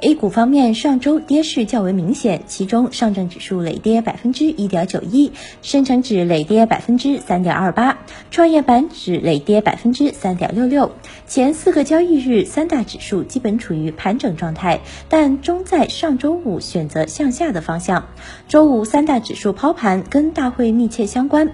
A 股方面，上周跌势较为明显，其中上证指数累跌百分之一点九一，深成指累跌百分之三点二八，创业板指累跌百分之三点六六。前四个交易日，三大指数基本处于盘整状态，但终在上周五选择向下的方向。周五三大指数抛盘，跟大会密切相关。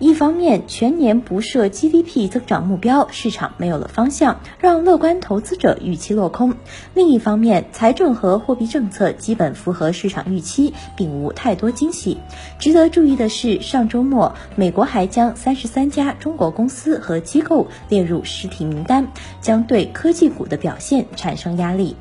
一方面，全年不设 GDP 增长目标，市场没有了方向，让乐观投资者预期落空；另一方面，财政和货币政策基本符合市场预期，并无太多惊喜。值得注意的是，上周末，美国还将三十三家中国公司和机构列入实体名单，将对科技股的表现产生压力。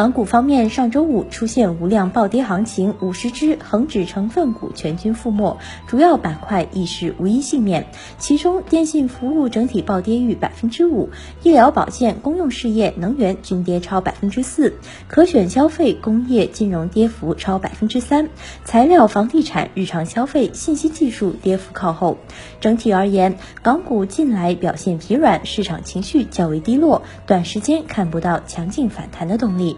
港股方面，上周五出现无量暴跌行情，五十只恒指成分股全军覆没，主要板块亦是无一幸免。其中，电信服务整体暴跌逾百分之五，医疗保健、公用事业、能源均跌超百分之四，可选消费、工业、金融跌幅超百分之三，材料、房地产、日常消费、信息技术跌幅靠后。整体而言，港股近来表现疲软，市场情绪较为低落，短时间看不到强劲反弹的动力。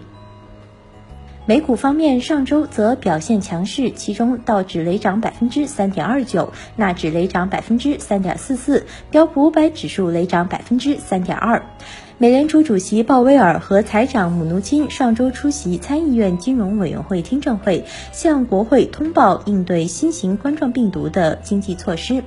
美股方面，上周则表现强势，其中道指雷涨百分之三点二九，纳指雷涨百分之三点四四，标普五百指数雷涨百分之三点二。美联储主席鲍威尔和财长姆努钦上周出席参议院金融委员会听证会，向国会通报应对新型冠状病毒的经济措施。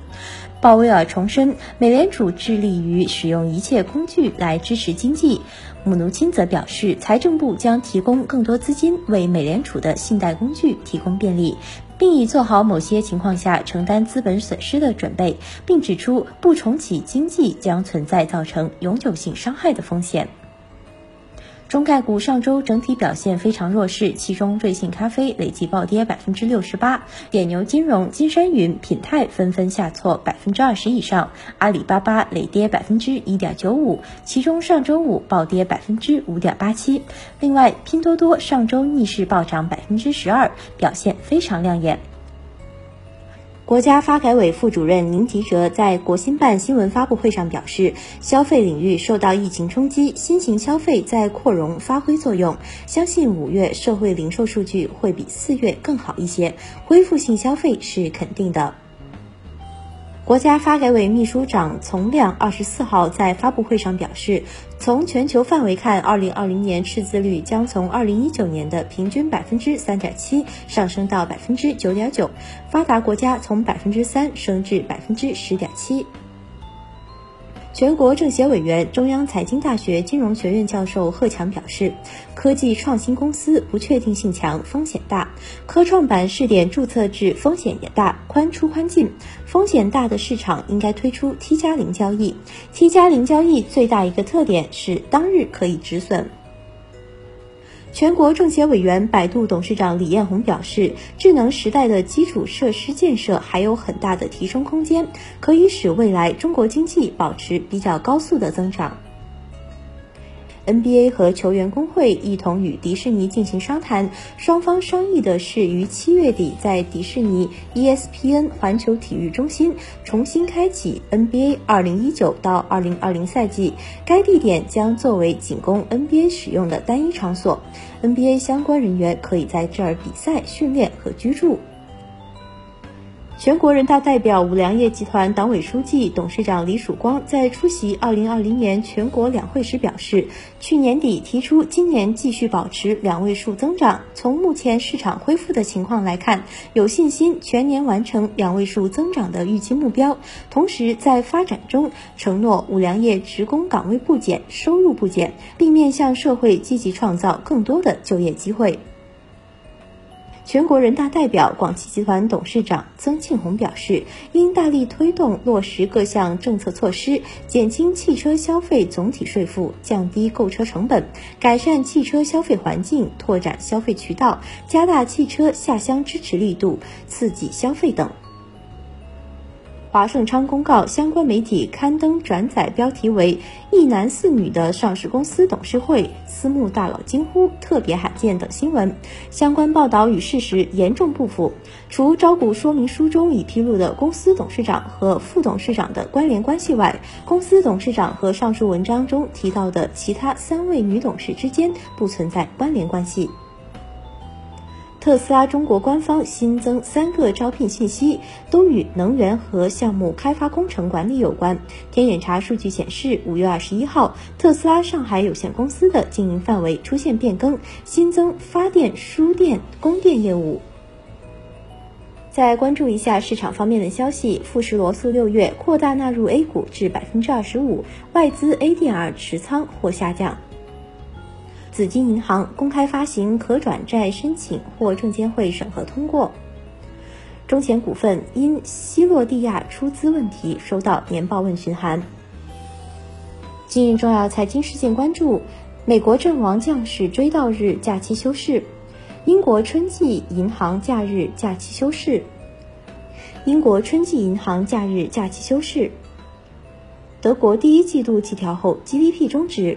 鲍威尔重申，美联储致力于使用一切工具来支持经济。姆努钦则表示，财政部将提供更多资金，为美联储的信贷工具提供便利，并已做好某些情况下承担资本损失的准备，并指出不重启经济将存在造成永久性伤害的风险。中概股上周整体表现非常弱势，其中瑞幸咖啡累计暴跌百分之六十八，点牛金融、金山云、品泰纷纷下挫百分之二十以上，阿里巴巴累跌百分之一点九五，其中上周五暴跌百分之五点八七。另外，拼多多上周逆势暴涨百分之十二，表现非常亮眼。国家发改委副主任宁吉喆在国新办新闻发布会上表示，消费领域受到疫情冲击，新型消费在扩容发挥作用，相信五月社会零售数据会比四月更好一些，恢复性消费是肯定的。国家发改委秘书长丛亮二十四号在发布会上表示，从全球范围看，二零二零年赤字率将从二零一九年的平均百分之三点七上升到百分之九点九，发达国家从百分之三升至百分之十点七。全国政协委员、中央财经大学金融学院教授贺强表示，科技创新公司不确定性强，风险大。科创板试点注册制风险也大，宽出宽进，风险大的市场应该推出 T 加零交易。T 加零交易最大一个特点是当日可以止损。全国政协委员、百度董事长李彦宏表示，智能时代的基础设施建设还有很大的提升空间，可以使未来中国经济保持比较高速的增长。NBA 和球员工会一同与迪士尼进行商谈，双方商议的是于七月底在迪士尼 ESPN 环球体育中心重新开启 NBA 2019到2020赛季，该地点将作为仅供 NBA 使用的单一场所，NBA 相关人员可以在这儿比赛、训练和居住。全国人大代表、五粮液集团党委书记、董事长李曙光在出席二零二零年全国两会时表示，去年底提出今年继续保持两位数增长。从目前市场恢复的情况来看，有信心全年完成两位数增长的预期目标。同时，在发展中承诺五粮液职工岗位不减、收入不减，并面向社会积极创造更多的就业机会。全国人大代表、广汽集团董事长曾庆红表示，应大力推动落实各项政策措施，减轻汽车消费总体税负，降低购车成本，改善汽车消费环境，拓展消费渠道，加大汽车下乡支持力度，刺激消费等。华盛昌公告相关媒体刊登转载标题为“一男四女的上市公司董事会”，私募大佬惊呼特别罕见等新闻，相关报道与事实严重不符。除招股说明书中已披露的公司董事长和副董事长的关联关系外，公司董事长和上述文章中提到的其他三位女董事之间不存在关联关系。特斯拉中国官方新增三个招聘信息，都与能源和项目开发工程管理有关。天眼查数据显示，五月二十一号，特斯拉上海有限公司的经营范围出现变更，新增发电、输电、供电业务。再关注一下市场方面的消息，富时罗素六月扩大纳入 A 股至百分之二十五，外资 ADR 持仓或下降。紫金银行公开发行可转债申请获证监会审核通过。中钱股份因西洛蒂亚出资问题收到年报问询函。今日重要财经事件关注：美国阵亡将士追悼日假期休市；英国春季银行假日假期休市；英国春季银行假日假期休市；德国第一季度季调后 GDP 终值。